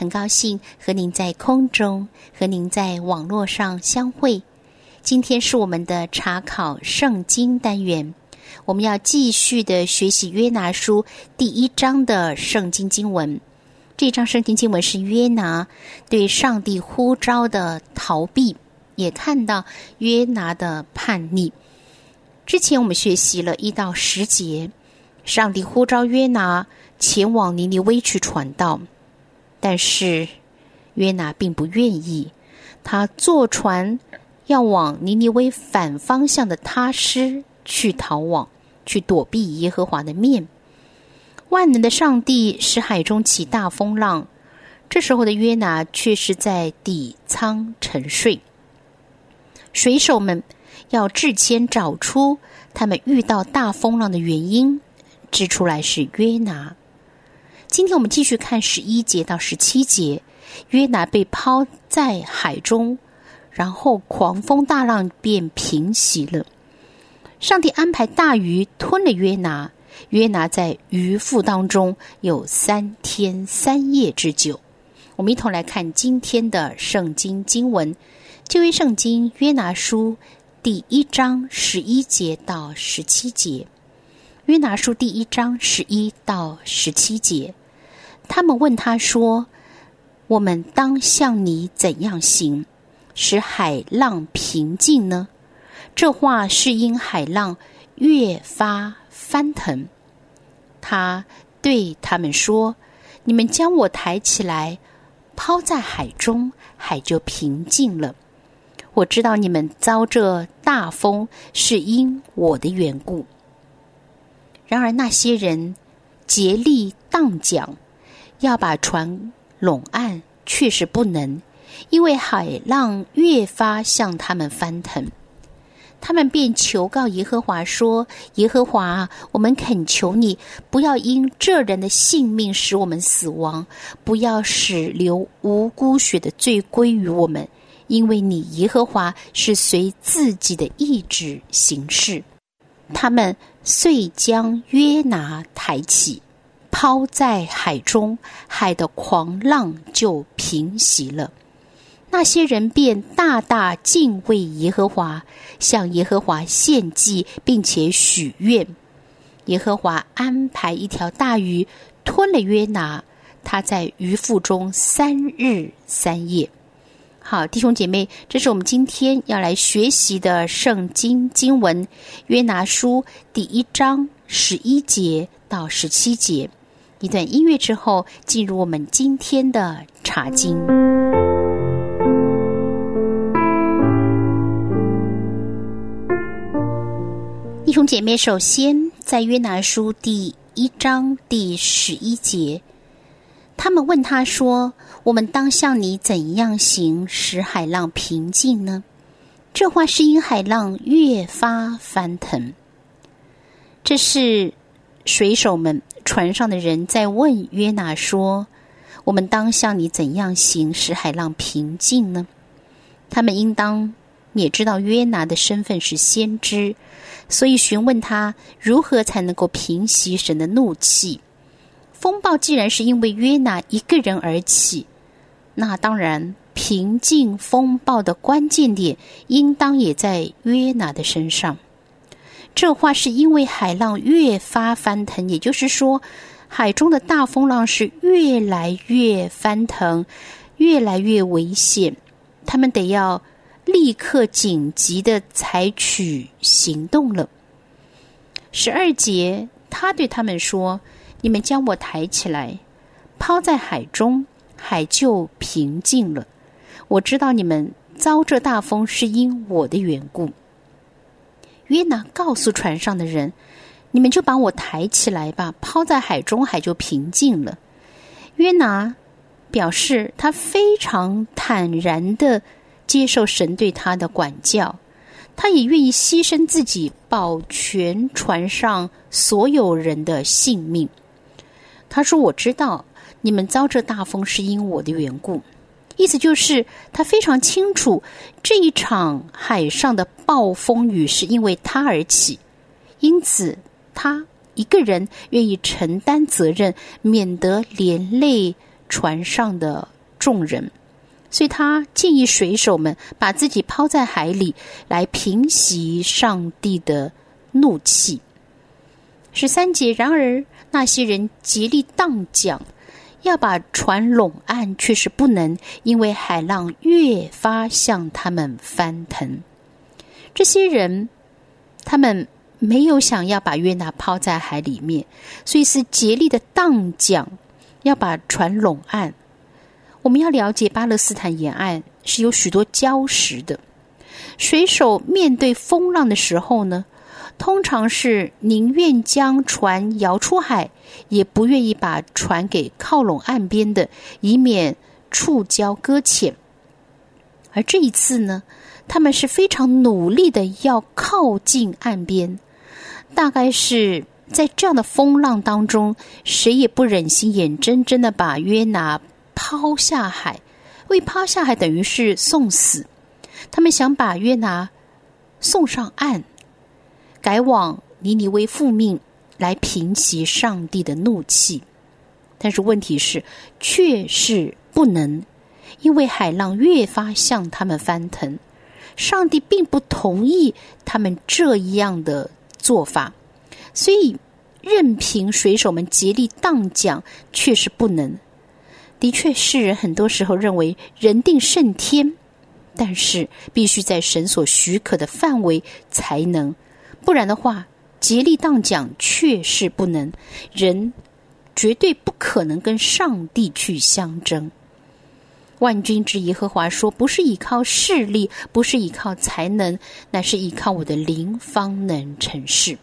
很高兴和您在空中和您在网络上相会。今天是我们的查考圣经单元，我们要继续的学习约拿书第一章的圣经经文。这章圣经经文是约拿对上帝呼召的逃避。也看到约拿的叛逆。之前我们学习了一到十节，上帝呼召约拿前往尼尼微去传道，但是约拿并不愿意。他坐船要往尼尼微反方向的他施去逃亡，去躲避耶和华的面。万能的上帝使海中起大风浪，这时候的约拿却是在底舱沉睡。水手们要致签找出他们遇到大风浪的原因，指出来是约拿。今天我们继续看十一节到十七节，约拿被抛在海中，然后狂风大浪便平息了。上帝安排大鱼吞了约拿，约拿在鱼腹当中有三天三夜之久。我们一同来看今天的圣经经文。旧约圣经约拿书第一章十一节到十七节，约拿书第一章十一到十七节，他们问他说：“我们当向你怎样行，使海浪平静呢？”这话是因海浪越发翻腾。他对他们说：“你们将我抬起来，抛在海中，海就平静了。”我知道你们遭这大风是因我的缘故。然而那些人竭力荡桨，要把船拢岸，却是不能，因为海浪越发向他们翻腾。他们便求告耶和华说：“耶和华，我们恳求你，不要因这人的性命使我们死亡，不要使流无辜血的罪归于我们。”因为你耶和华是随自己的意志行事，他们遂将约拿抬起，抛在海中，海的狂浪就平息了。那些人便大大敬畏耶和华，向耶和华献祭，并且许愿。耶和华安排一条大鱼吞了约拿，他在鱼腹中三日三夜。好，弟兄姐妹，这是我们今天要来学习的圣经经文《约拿书》第一章十一节到十七节。一段音乐之后，进入我们今天的茶经。弟兄姐妹，首先在《约拿书》第一章第十一节。他们问他说：“我们当向你怎样行，使海浪平静呢？”这话是因海浪越发翻腾。这是水手们船上的人在问约拿说：“我们当向你怎样行，使海浪平静呢？”他们应当也知道约拿的身份是先知，所以询问他如何才能够平息神的怒气。风暴既然是因为约拿一个人而起，那当然平静风暴的关键点应当也在约拿的身上。这话是因为海浪越发翻腾，也就是说，海中的大风浪是越来越翻腾，越来越危险。他们得要立刻紧急的采取行动了。十二节，他对他们说。你们将我抬起来，抛在海中，海就平静了。我知道你们遭这大风是因我的缘故。约拿告诉船上的人：“你们就把我抬起来吧，抛在海中，海就平静了。”约拿表示他非常坦然的接受神对他的管教，他也愿意牺牲自己，保全船上所有人的性命。他说：“我知道你们遭这大风是因我的缘故。”意思就是，他非常清楚这一场海上的暴风雨是因为他而起，因此他一个人愿意承担责任，免得连累船上的众人。所以他建议水手们把自己抛在海里，来平息上帝的怒气。十三节，然而那些人竭力荡桨。要把船拢岸，却是不能，因为海浪越发向他们翻腾。这些人，他们没有想要把约拿抛在海里面，所以是竭力的荡桨，要把船拢岸。我们要了解巴勒斯坦沿岸是有许多礁石的，水手面对风浪的时候呢？通常是宁愿将船摇出海，也不愿意把船给靠拢岸边的，以免触礁搁浅。而这一次呢，他们是非常努力的要靠近岸边，大概是在这样的风浪当中，谁也不忍心眼睁睁的把约拿抛下海，为抛下海等于是送死。他们想把约拿送上岸。改往尼尼微复命，来平息上帝的怒气，但是问题是，却是不能，因为海浪越发向他们翻腾，上帝并不同意他们这样的做法，所以任凭水手们竭力荡桨，却是不能。的确，世人很多时候认为人定胜天，但是必须在神所许可的范围才能。不然的话，竭力荡桨确是不能，人绝对不可能跟上帝去相争。万军之耶和华说：“不是依靠势力，不是依靠才能，乃是依靠我的灵，方能成事。”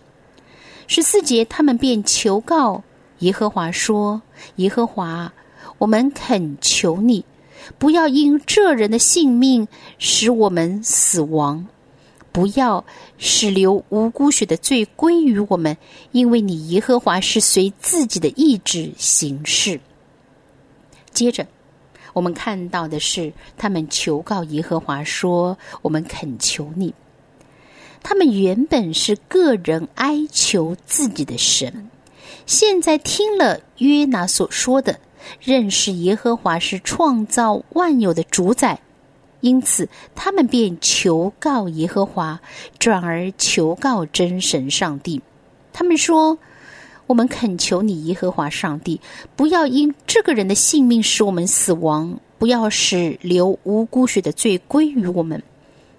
十四节，他们便求告耶和华说：“耶和华，我们恳求你，不要因这人的性命使我们死亡。”不要使流无辜血的罪归于我们，因为你耶和华是随自己的意志行事。接着，我们看到的是他们求告耶和华说：“我们恳求你。”他们原本是个人哀求自己的神，现在听了约拿所说的，认识耶和华是创造万有的主宰。因此，他们便求告耶和华，转而求告真神上帝。他们说：“我们恳求你，耶和华上帝，不要因这个人的性命使我们死亡，不要使流无辜血的罪归于我们。”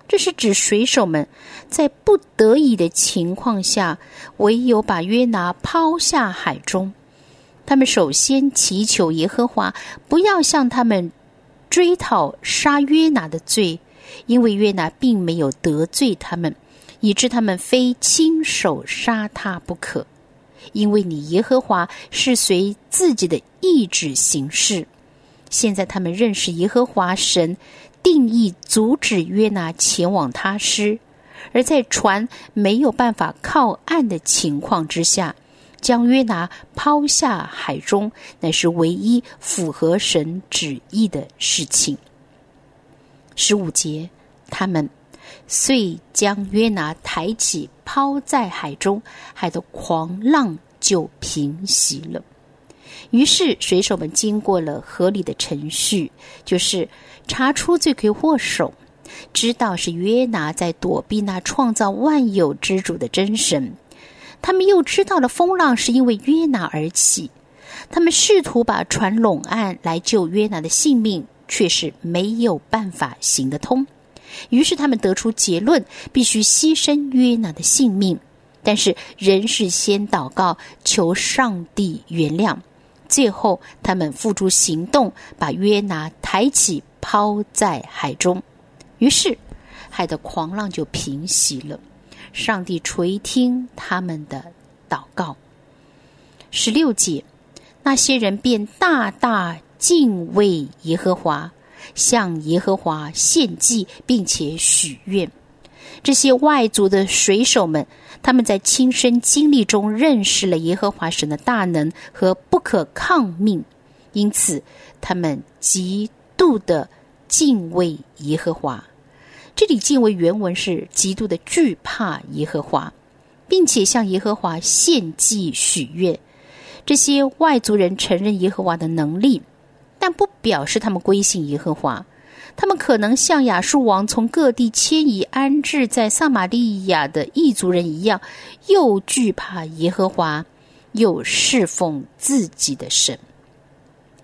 这是指水手们在不得已的情况下，唯有把约拿抛下海中。他们首先祈求耶和华，不要向他们。追讨杀约拿的罪，因为约拿并没有得罪他们，以致他们非亲手杀他不可。因为你耶和华是随自己的意志行事。现在他们认识耶和华神，定义阻止约拿前往他师，而在船没有办法靠岸的情况之下。将约拿抛下海中，乃是唯一符合神旨意的事情。十五节，他们遂将约拿抬起，抛在海中，海的狂浪就平息了。于是水手们经过了合理的程序，就是查出罪魁祸首，知道是约拿在躲避那创造万有之主的真神。他们又知道了风浪是因为约拿而起，他们试图把船拢岸来救约拿的性命，却是没有办法行得通。于是他们得出结论：必须牺牲约拿的性命。但是仍是先祷告求上帝原谅。最后他们付诸行动，把约拿抬起，抛在海中。于是海的狂浪就平息了。上帝垂听他们的祷告。十六节，那些人便大大敬畏耶和华，向耶和华献祭，并且许愿。这些外族的水手们，他们在亲身经历中认识了耶和华神的大能和不可抗命，因此他们极度的敬畏耶和华。这里敬畏原文是极度的惧怕耶和华，并且向耶和华献祭许愿。这些外族人承认耶和华的能力，但不表示他们归信耶和华。他们可能像亚述王从各地迁移安置在撒玛利亚的异族人一样，又惧怕耶和华，又侍奉自己的神。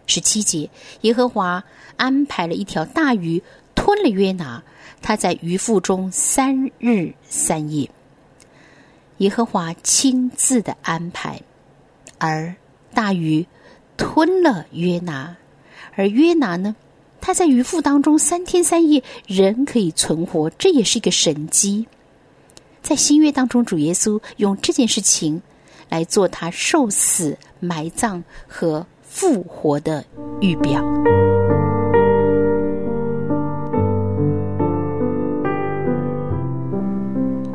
十七节，耶和华安排了一条大鱼吞了约拿，他在鱼腹中三日三夜。耶和华亲自的安排，而大鱼吞了约拿，而约拿呢？他在鱼腹当中三天三夜仍可以存活，这也是一个神机。在新约当中，主耶稣用这件事情来做他受死、埋葬和复活的预表。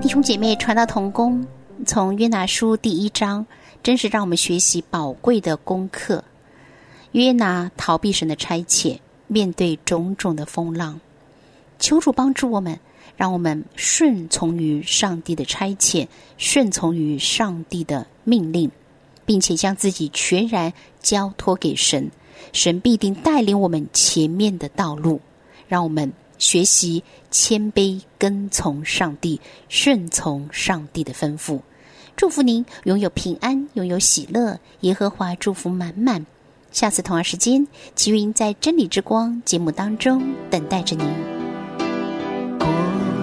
兄姐妹，传道同工，从约拿书第一章，真是让我们学习宝贵的功课。约拿逃避神的差遣。面对种种的风浪，求主帮助我们，让我们顺从于上帝的差遣，顺从于上帝的命令，并且将自己全然交托给神，神必定带领我们前面的道路。让我们学习谦卑，跟从上帝，顺从上帝的吩咐。祝福您拥有平安，拥有喜乐，耶和华祝福满满。下次同样时间，齐云在《真理之光》节目当中等待着您。过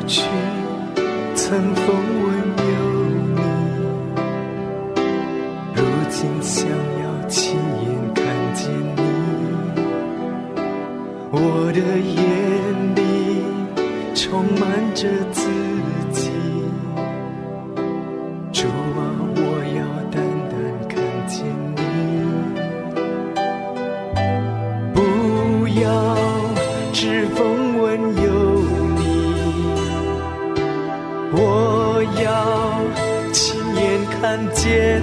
去曾风闻有你，如今想要亲眼看见你。我的眼充满着自己，主啊，我要单单看见你。不要只风闻有你，我要亲眼看见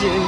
看